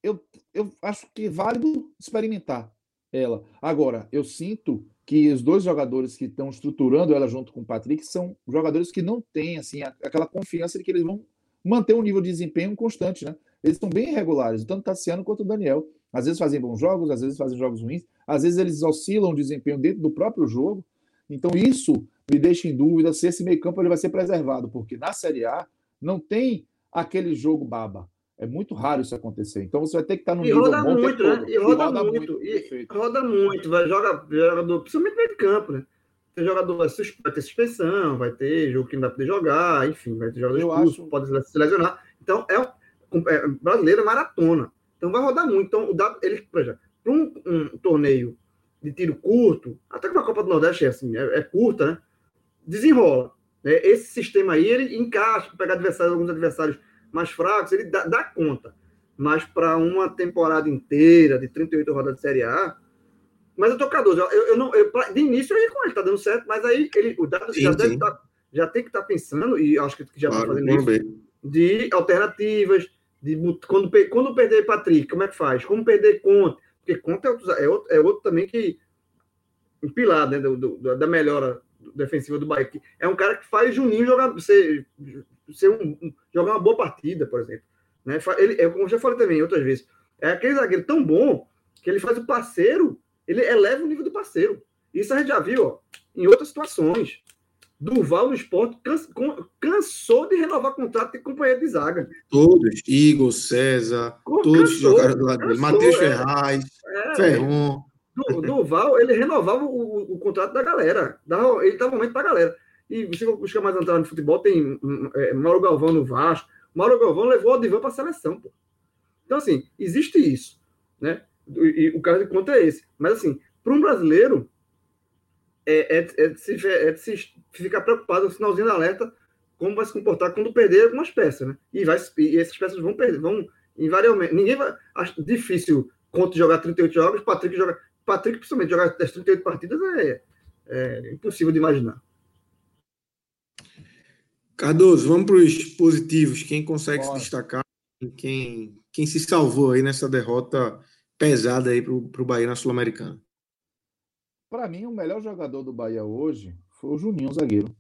eu, eu acho que é válido experimentar ela. Agora, eu sinto que os dois jogadores que estão estruturando ela junto com o Patrick são jogadores que não têm assim, aquela confiança de que eles vão manter um nível de desempenho constante, né? Eles estão bem irregulares, tanto o Tassiano quanto o Daniel. Às vezes fazem bons jogos, às vezes fazem jogos ruins, às vezes eles oscilam o desempenho dentro do próprio jogo. Então isso me deixa em dúvida se esse meio-campo ele vai ser preservado, porque na Série A não tem aquele jogo baba. É muito raro isso acontecer. Então você vai ter que estar no e roda muito, né? E roda, roda muito, muito. E roda muito, vai joga jogador, principalmente meio de campo, né? Tem jogador vai ter suspensão, vai ter jogo que não vai poder jogar, enfim, vai ter jogador expulso, acho... pode se lesionar. Então é, é brasileiro é maratona. Então vai rodar muito. Então, o dado, ele, para um, um, torneio de tiro curto, até que na Copa do Nordeste é assim, é, é curta, né? Desenrola. Né? Esse sistema aí, ele encaixa, pegar adversários, alguns adversários mais fracos, ele dá, dá conta. Mas para uma temporada inteira, de 38 rodadas de Série A, mas eu tô com eu, eu não, eu, de início eu ia com ele, tá dando certo, mas aí ele, o dado já, deve tá, já tem que estar tá pensando, e acho que já está fazendo isso, bem. de alternativas, de quando, quando perder Patrick, como é que faz? Como perder Conte? Porque Conte é outro, é outro, é outro também que pilar né, do, do, da melhora defensiva do Bahia. É um cara que faz Juninho jogar, ser, ser um, um, jogar uma boa partida, por exemplo. Né? Ele, é, como eu já falei também outras vezes, é aquele zagueiro tão bom que ele faz o parceiro, ele eleva o nível do parceiro. Isso a gente já viu ó, em outras situações. Duval no esporte cansou de renovar contrato de companheiro de zaga. Todos, Igor, César, todos jogaram do lado dele. Matheus é, Ferraz, é, Ferron. Duval, ele renovava o, o, contrato da galera. Dava, ele dava momento para a galera. E você buscar mais entrar no futebol, tem é, Mauro Galvão no Vasco. Mauro Galvão levou o Divan para a seleção. Pô. Então, assim, existe isso. Né? E, e o caso de conta é esse. Mas, assim, para um brasileiro, é, é, é, de se, é de se ficar preocupado no finalzinho da alerta como vai se comportar quando perder algumas peças, né? E, vai, e essas peças vão perder, vão invariavelmente. Ninguém vai. Acho difícil Conte jogar 38 jogos, Patrick jogar. Patrick, principalmente, jogar as 38 partidas é, é impossível de imaginar. Cardoso, vamos para os positivos. Quem consegue Bora. se destacar? Quem, quem se salvou aí nessa derrota pesada aí para o Bahia na Sul-Americana? Para mim, o melhor jogador do Bahia hoje foi o Juninho, zagueiro.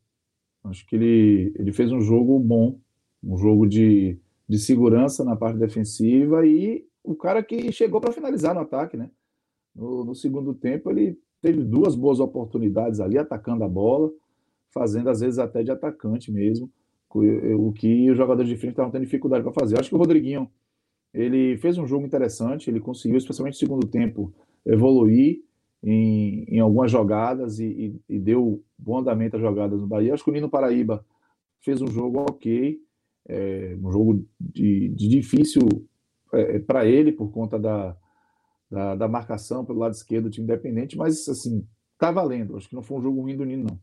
Acho que ele, ele fez um jogo bom, um jogo de, de segurança na parte defensiva e o cara que chegou para finalizar no ataque, né? No, no, segundo tempo, ele teve duas boas oportunidades ali, atacando a bola, fazendo às vezes até de atacante mesmo, o que os jogadores de frente estavam tendo dificuldade para fazer. Acho que o Rodriguinho ele fez um jogo interessante, ele conseguiu, especialmente no segundo tempo, evoluir em, em algumas jogadas e, e, e, deu bom andamento às jogadas no Bahia. Acho que o Nino Paraíba fez um jogo ok, é, um jogo de, de difícil é, para ele por conta da, da, da, marcação pelo lado esquerdo do time independente, mas assim, tá valendo. Acho que não foi um jogo ruim do Nino, não.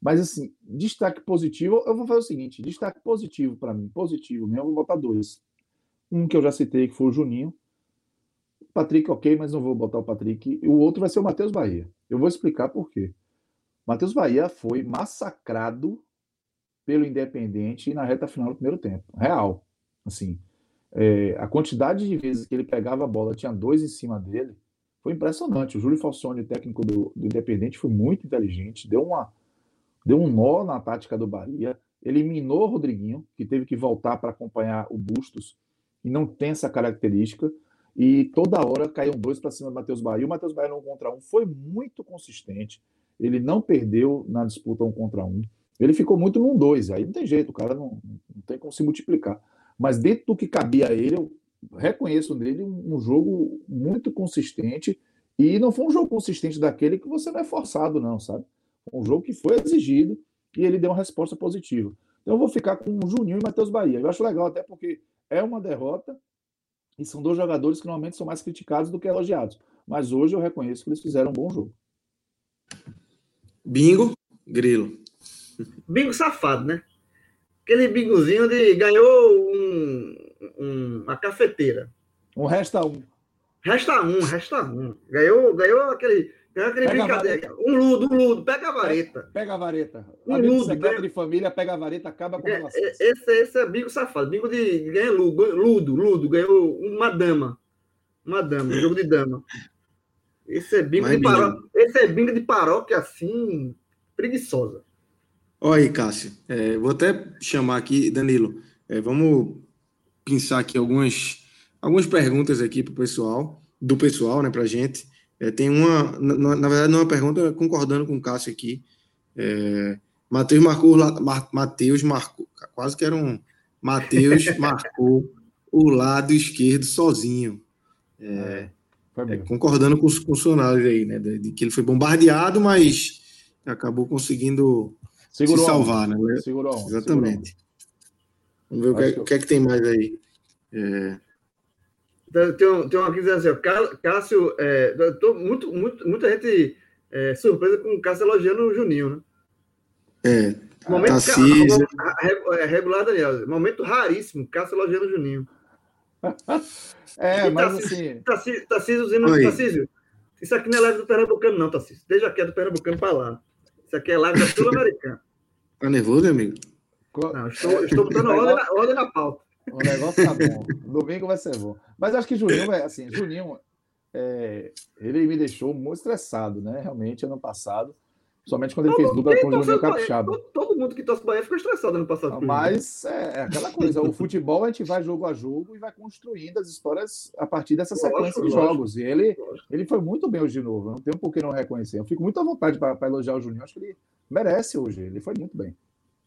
Mas assim, destaque positivo, eu vou fazer o seguinte: destaque positivo para mim, positivo mesmo, vou botar dois. Um que eu já citei, que foi o Juninho, Patrick, ok, mas não vou botar o Patrick. O outro vai ser o Matheus Bahia. Eu vou explicar por quê. Matheus Bahia foi massacrado pelo Independente na reta final do primeiro tempo. Real. Assim, é, a quantidade de vezes que ele pegava a bola, tinha dois em cima dele, foi impressionante. O Júlio Falsone, técnico do, do Independente, foi muito inteligente, deu, uma, deu um nó na tática do Bahia, eliminou o Rodriguinho, que teve que voltar para acompanhar o Bustos, e não tem essa característica. E toda hora caíam dois para cima do Matheus Bahia. O Matheus Bahia no contra um foi muito consistente. Ele não perdeu na disputa um contra um. Ele ficou muito num dois. Aí não tem jeito, o cara não, não tem como se multiplicar. Mas dentro do que cabia a ele, eu reconheço nele um, um jogo muito consistente. E não foi um jogo consistente daquele que você não é forçado, não, sabe? Um jogo que foi exigido e ele deu uma resposta positiva. Então eu vou ficar com o Juninho e Matheus Bahia. Eu acho legal, até porque é uma derrota, e são dois jogadores que normalmente são mais criticados do que elogiados. Mas hoje eu reconheço que eles fizeram um bom jogo. Bingo, Grilo. Bingo safado, né? Aquele bingozinho de ganhou um, um, uma cafeteira. Um resta um. Resta um, resta um. Ganhou, ganhou aquele é aquele pega brincadeira. Um ludo, um ludo, pega a vareta. Pega, a vareta. Um ludo. Secreto de família, pega a vareta, acaba com é, relações. É, esse, esse é bingo safado. Bingo de ganha ludo, ludo, ludo. Ganhou uma dama. Uma dama, um jogo de dama. Esse é bingo Mas de paróquia. Esse é bingo de paróquia assim, preguiçosa. Olha aí, Cássio. É, vou até chamar aqui, Danilo. É, vamos pensar aqui algumas, algumas perguntas aqui pro pessoal, do pessoal, né, pra gente. É, tem uma, na, na, verdade, não é uma pergunta, concordando com o Cássio aqui. É, Matheus marcou, Matheus marcou, quase que era um. Matheus marcou o lado esquerdo sozinho. É, é, concordando com os funcionários aí, né? De, de, que ele foi bombardeado, mas acabou conseguindo Segurou se salvar, né? Segurou. Exatamente. Segurou. Vamos ver o que, é que, que, é que tem mais aí. É... Tem, um, tem uma aqui dizendo assim, Cássio, é, tô muito, muito, muita gente é, surpresa com o Cássio elogiando o Juninho, né? É. Momento é, regular, Daniel. Momento raríssimo, Cássio elogiando o Juninho. é, mas assim. Tarcísio, Tarcísio, isso aqui não é live do Pernambucano, não, Tarcísio. Deixa aqui é do Pernambucano para lá. Isso aqui é live da Sul-Americana. Tá nervoso, amigo? Não, estou, estou botando ordem na, ordem na pauta. O negócio tá bom. Domingo vai ser bom. Mas acho que Juninho, é assim, Juninho, é, ele me deixou muito estressado, né? Realmente, ano passado. Somente quando ele fez dupla com o Juninho Capixaba. Todo, todo, mundo que torce Bahia ficou estressado ano passado. Mas é, é, aquela coisa, o futebol a gente vai jogo a jogo e vai construindo as histórias a partir dessa sequência de jogos. E ele, ele foi muito bem hoje de novo. Não tenho por que não reconhecer. Eu fico muito à vontade para elogiar o Juninho. Acho que ele merece hoje. Ele foi muito bem.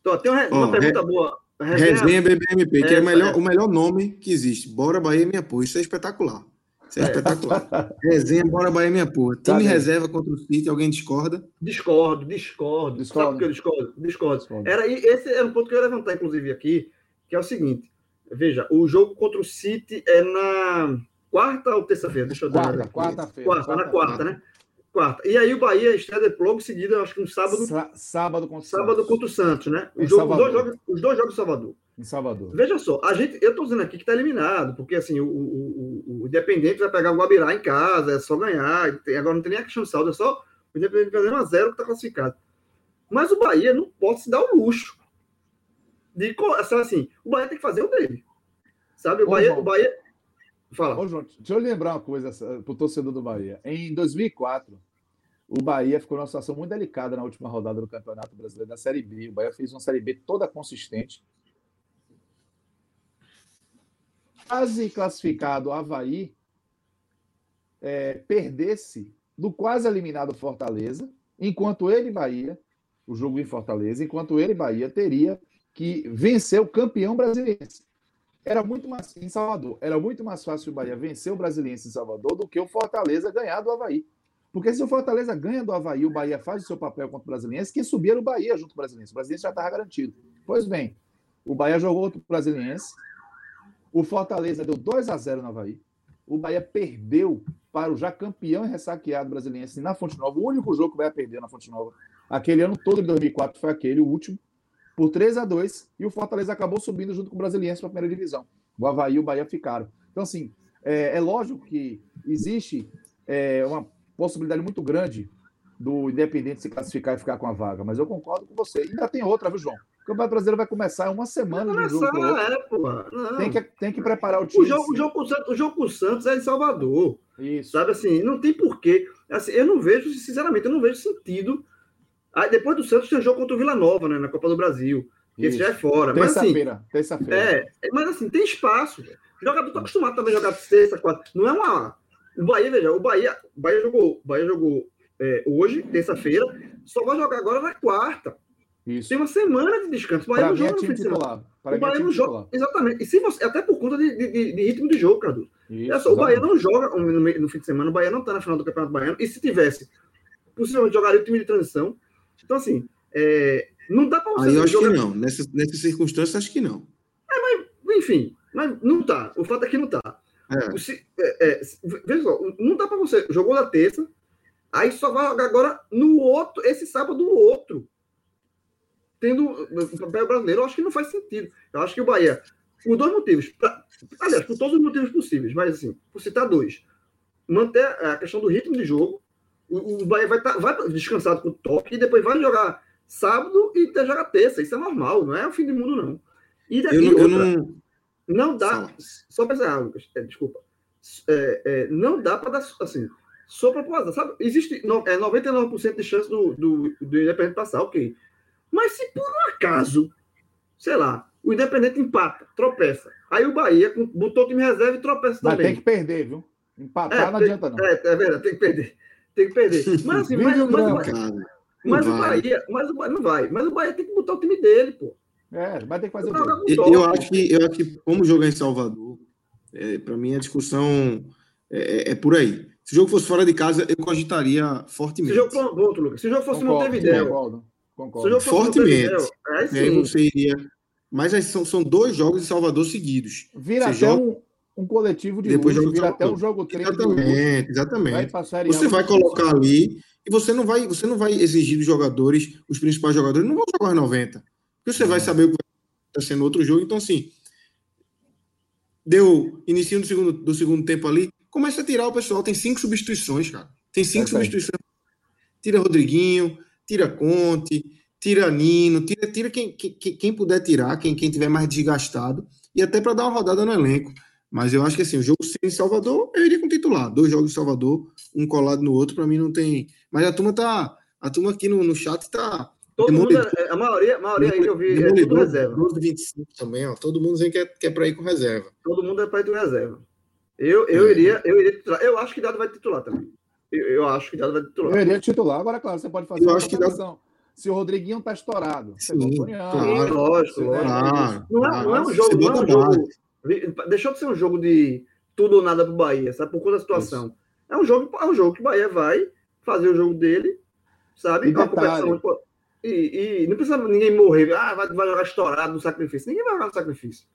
Então, tem uma, uma oh, pergunta boa. Resenha BBMP, que é, é, o melhor, o melhor nome que existe. Bora Bahia minha porra. Isso é espetacular. Isso é, é. espetacular. Resenha, bora Bahia minha porra. Time tá reserva contra o City, alguém discorda? Discordo, discordo. discordo. Sabe por que eu discordo? Discordo. discordo. Era, esse era um ponto que eu ia levantar, inclusive, aqui, que é o seguinte. Veja, o jogo contra o City é na quarta ou terça-feira? Deixa eu dar. Quarta, quarta-feira. Quarta, quarta, na quarta, quarta, né? Quarta. E aí o Bahia estreia logo em seguida, acho que no sábado. Sa sábado contra o Sábado contra o Santos, né? O jogo, os, dois jogos, os dois jogos em Salvador. Em Salvador. Veja só, a gente, eu estou dizendo aqui que está eliminado, porque assim, o, o, o, o Independente vai pegar o Guabirá em casa, é só ganhar. Agora não tem nem a questão de saldo, é só o Independente fazer 1 0 que está classificado. Mas o Bahia não pode se dar o luxo. De, assim, o Bahia tem que fazer o dele. Sabe? O Bahia, o Bahia. Fala. Ô, João, deixa eu lembrar uma coisa para o torcedor do Bahia. Em 2004, o Bahia ficou numa situação muito delicada na última rodada do Campeonato Brasileiro da Série B. O Bahia fez uma Série B toda consistente. Quase classificado o Havaí é, perdesse do quase eliminado Fortaleza, enquanto ele, Bahia, o jogo em Fortaleza, enquanto ele, Bahia, teria que vencer o campeão brasileiro. Era muito mais em Salvador, era muito mais fácil o Bahia vencer o Brasiliense em Salvador do que o Fortaleza ganhar do Havaí. Porque se o Fortaleza ganha do Havaí, o Bahia faz o seu papel contra o Brasiliense, quem subia o Bahia junto com o Brasiliense. O Brasiliense já estava garantido. Pois bem, o Bahia jogou outro Brasiliense, o Fortaleza deu 2 a 0 no Havaí, o Bahia perdeu para o já campeão e ressaqueado Brasiliense na Fonte Nova, o único jogo que o Bahia perdeu na Fonte Nova, aquele ano todo de 2004 foi aquele, o último, por 3 a 2 e o Fortaleza acabou subindo junto com o Brasiliense para a primeira divisão. O Havaí e o Bahia ficaram. Então, assim, é, é lógico que existe é, uma possibilidade muito grande do Independente se classificar e ficar com a vaga. Mas eu concordo com você. E ainda tem outra, viu, João? O Campeonato Brasileiro vai começar uma semana de jogo. É, pô. Tem, que, tem que preparar o time. O jogo, o jogo, com o, Santos, o jogo com o Santos é em Salvador. Isso. Sabe assim, não tem porquê. Assim, eu não vejo, sinceramente, eu não vejo sentido. Aí depois do Santos tem o jogo contra o Vila Nova, né? Na Copa do Brasil. Que esse já é fora. Terça-feira. Assim, terça-feira. É, mas assim, tem espaço. O jogador tá acostumado também a jogar sexta, quarta. Não é uma o Bahia, veja, o Bahia, o Bahia jogou, Bahia jogou é, hoje, terça-feira, só vai jogar agora na quarta. Isso. Tem uma semana de descanso. O Bahia pra não joga é no fim de semana. O Bahia não joga. Exatamente. E se você, até por conta de, de, de ritmo de jogo, Cadu. é só, o Bahia não joga no, no, fim de semana, o Bahia não está na final do Campeonato Baiano. E se tivesse, possivelmente jogaria o time de transição. Então, assim, é, não dá para você. Aí eu acho jogar... que não. Nessas, nessas circunstâncias, acho que não. É, mas, enfim, mas não tá. O fato é que não tá. É. Se, é, é, veja só, não dá para você. Jogou na terça, aí só vai jogar agora no outro, esse sábado no outro. Tendo o papel brasileiro, eu acho que não faz sentido. Eu acho que o Bahia, por dois motivos, pra, aliás, por todos os motivos possíveis, mas assim, por citar dois, manter a questão do ritmo de jogo. O, Bahia vai, tá, vai descansado com o toque e depois vai jogar sábado e até jogar terça. Isso é normal, não é o fim do mundo, não. E daqui eu, outra, eu não não dá. Só para dizer, Lucas, é, desculpa. É, é, não dá para dar assim. Só para sabe? Existe no, é, 99% de chance do, do, do Independente passar, ok. Mas se por um acaso, sei lá, o Independente empata, tropeça. Aí o Bahia botou o time reserva e tropeça mas também. tem que perder, viu? Empatar é, não tem, adianta, não. É, é verdade, tem que perder. Tem que perder. Mas assim, mas, mas, mas, mas o Bahia, mas o Bahia não vai. Mas o Bahia tem que botar o time dele, pô. É, vai ter que fazer o eu, eu acho que Eu acho que, como jogar em Salvador, é, para mim a discussão é, é, é, por aí. Se o jogo fosse fora de casa, eu cogitaria fortemente. Se o jogo, pronto, Lucas. Se o jogo fosse concordo, Montevideo. Concordo, concordo. Se o jogo fosse fortemente. Montevideo, aí, sim. aí você iria. Mas aí são, são dois jogos em Salvador seguidos. Vira você até joga... um, um coletivo de Depois luxo, vira o até um jogo treino. Exatamente, exatamente. Vai Você vai colocar ali e você não vai, você não vai exigir dos jogadores, os principais jogadores, não vão jogar os 90. Porque você vai saber o que está sendo outro jogo. Então, assim, deu início do segundo, do segundo tempo ali, começa a tirar o pessoal. Tem cinco substituições, cara. Tem cinco É substituições. Tira Rodriguinho, tira Conte, tira Nino, tira, tira quem, quem, quem puder tirar, quem, quem tiver mais desgastado, e até para dar uma rodada no elenco. Mas eu acho que assim, o jogo sem Salvador, eu iria com titular. Dois jogos em Salvador, um colado no outro, para mim não tem. Mas a turma tá. A turma aqui no, no chat tá. Todo mundo, Demolidor. é- a maioria, a maioria aí que eu vi é tudo reserva. 12, 25 também, ó. Todo mundo dizendo que é, que é para ir com reserva. Todo mundo é para ir do reserva. Eu, eu, É. iria, eu iria titular. Eu acho que Dado vai titular também. Eu, eu acho que Dado vai titular. Eu iria titular. Agora, claro, você pode fazer Eu uma acho que comparação. Se o Rodriguinho tá estourado, Sim, União. claro. lógico, Você- lógico. Claro, Não é, não é um jogo, não é um jogo. Deixou de ser um jogo de tudo ou nada pro Bahia, sabe? Por conta da situação. É um jogo, é um jogo que o Bahia vai fazer o jogo dele, sabe? E É E, e não precisa ninguém morrer, ah, vai, vai jogar estourado no sacrifício. Ninguém vai jogar no sacrifício.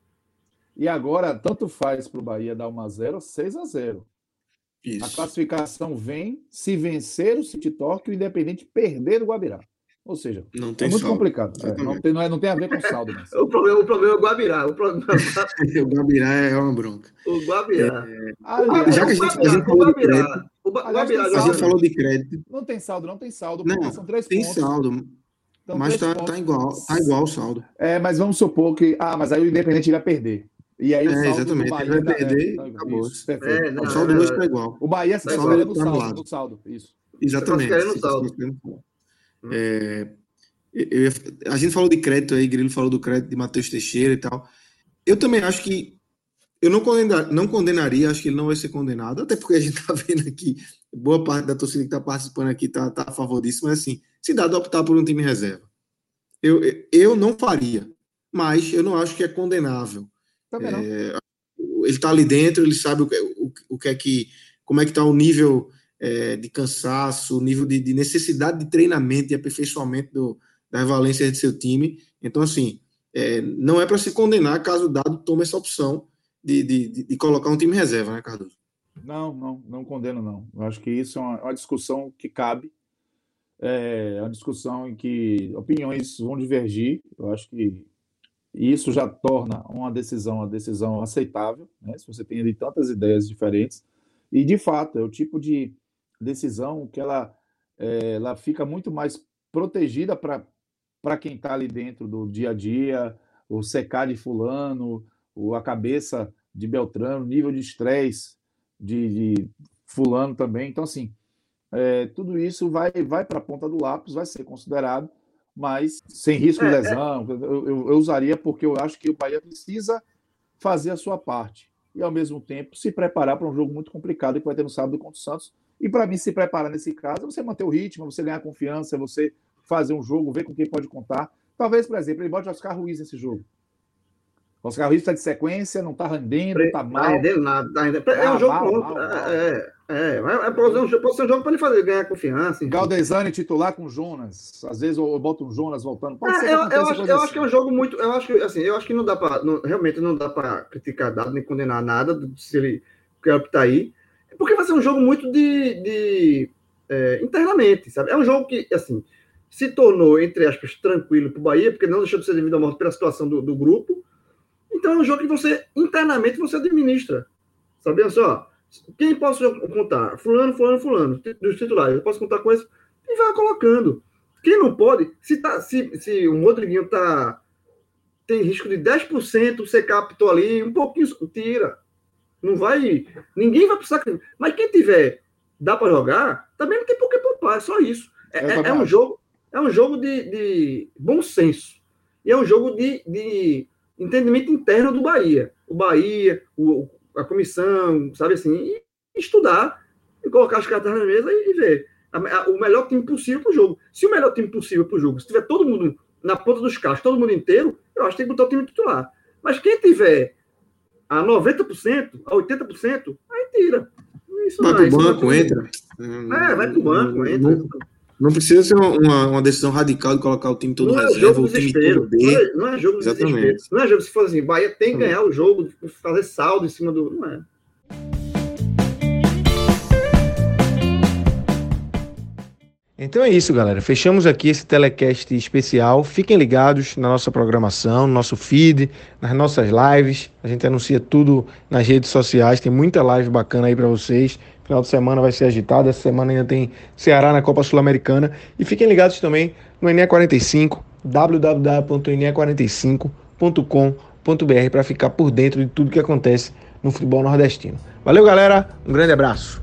E agora, tanto faz para o Bahia dar 1x0 ou 6x0. A Isso. classificação vem se vencer o City Torque e o Independente perder o Guabirá. Ou seja, Não é tem muito saldo. complicado. É, Exatamente. não, tem, não, é- não tem a ver com saldo. Mas... O problema, o problema é o Guabirá. O problema O Gabirá é uma bronca. o Guabirá. Aliás, Já que a gente- a gente o falou de Guabirá. O Guabirá A gente falou crédito. não tem saldo, não tem saldo, Não, são três Tem pontos. saldo, São mas três tá, pontos. tá igual, tá igual o saldo. É, mas vamos supor que. Ah, mas aí o Independente vai perder. E aí o É, saldo exatamente, do Bahia ele vai dá- perder, tá- acabou. Isso. É, não, o saldo é hoje verdade. tá igual. O Bahia se O no tá saldo, no saldo. Isso. Exatamente. classificaria no se saldo. É, eu a gente falou de crédito aí, Grilo falou do crédito de Matheus Teixeira e tal. Eu também acho que eu não, condena- não condenaria, acho que ele não vai ser condenado, até porque a gente tá vendo aqui, boa parte da torcida que tá participando aqui tá, tá a favor disso, mas assim, se dá de optar por um time reserva. Eu, eu- não faria, mas eu não acho que é condenável. É, ele está ali dentro, ele sabe o, o, o que é que, como é que está o nível é, de cansaço, nível de, de necessidade de treinamento e aperfeiçoamento do, das valências de seu time. Então, assim, é, não é para se condenar caso dado tome essa opção de, de, de- colocar um time reserva, né, Cardoso? Não, não, não condeno, não. Eu acho que isso é uma, uma discussão que cabe. É uma discussão em que opiniões vão divergir. Eu acho que isso já torna uma decisão uma decisão aceitável, né? Se você tem ali tantas ideias diferentes. E, de fato, é o tipo de decisão que ela, é, ela fica muito mais protegida para quem está ali dentro do dia a dia, o secar de fulano, o, a cabeça de Beltrano, nível de estresse de, de fulano também. Então, assim, é, tudo isso vai, vai para a ponta do lápis, vai ser considerado, mas sem risco de É, é. lesão. Eu, eu- eu usaria porque eu acho que o Bahia precisa fazer a sua parte e, ao mesmo tempo, se preparar para um jogo muito complicado que vai ter no sábado contra o Santos. E, para mim, se preparar nesse caso é você manter o ritmo, você ganhar confiança, é você fazer um jogo, ver com quem pode contar. Talvez, por exemplo, ele bote Oscar Ruiz nesse jogo. Oscar Ruiz está de sequência, não está rendendo, está Tá mal. rendendo nada. Tá. É Ah, um jogo bom. mal, mal. É, é, é, é, pode ser um jogo- pode ser um jogo para ele fazer, ganhar confiança. Galdesani titular com Jonas. Às vezes eu boto um Jonas voltando. Pode É, ser eu, eu acho, eu acho que é um assim. jogo muito. Eu acho que assim, eu acho que não dá para. Realmente não dá para criticar dado nem condenar nada se ele quer optar aí. Porque vai ser um jogo muito de. de é, internamente, sabe? É um jogo que, assim, se tornou, entre aspas, tranquilo para o Bahia, porque não deixou de ser devido à morte pela situação do, do grupo. Então é um jogo que você, internamente, você administra. Sabendo só? Quem posso contar? Fulano, fulano, fulano, dos titulares. Eu posso contar com esse. E vai colocando. Quem não pode, se, tá, se, se o Rodriguinho tá, tem risco de 10%, você captou ali, um pouquinho, tira. Não vai. Ninguém vai precisar. Mas quem tiver, dá para jogar, também não tem por que poupar, é só isso. É, é- também é um jogo, é um jogo de, de bom senso. E é um jogo de, de entendimento interno do Bahia. O Bahia, o, a comissão, sabe assim, e estudar, e colocar as cartas na mesa e, e ver a- a- o melhor time possível para o jogo. Se o melhor time possível para o jogo, se tiver todo mundo na ponta dos carros, todo mundo inteiro, eu acho que tem que botar o time titular. Mas quem tiver a 90%, a 80%, aí tira. Isso Vai não, isso não banco, tem- entra. É, vai pro banco, entra. Não precisa ser uma, uma, decisão radical de colocar o time todo não reserva, é jogo o time todo B. Não é, não é jogo Exatamente. desespero. Não é jogo se for assim, Bahia tem que ganhar o jogo, fazer saldo em cima do. Não é. Então é isso, galera. Fechamos aqui esse telecast especial. Fiquem ligados na nossa programação, no nosso feed, nas nossas lives. A gente anuncia tudo nas redes sociais. Tem muita live bacana aí para vocês. Final de semana vai ser agitado. Essa semana ainda tem Ceará na Copa Sul-Americana. E fiquem ligados também no NE45, www.ne45.com.br para ficar por dentro de tudo que acontece no futebol nordestino. Valeu, galera. Um grande abraço.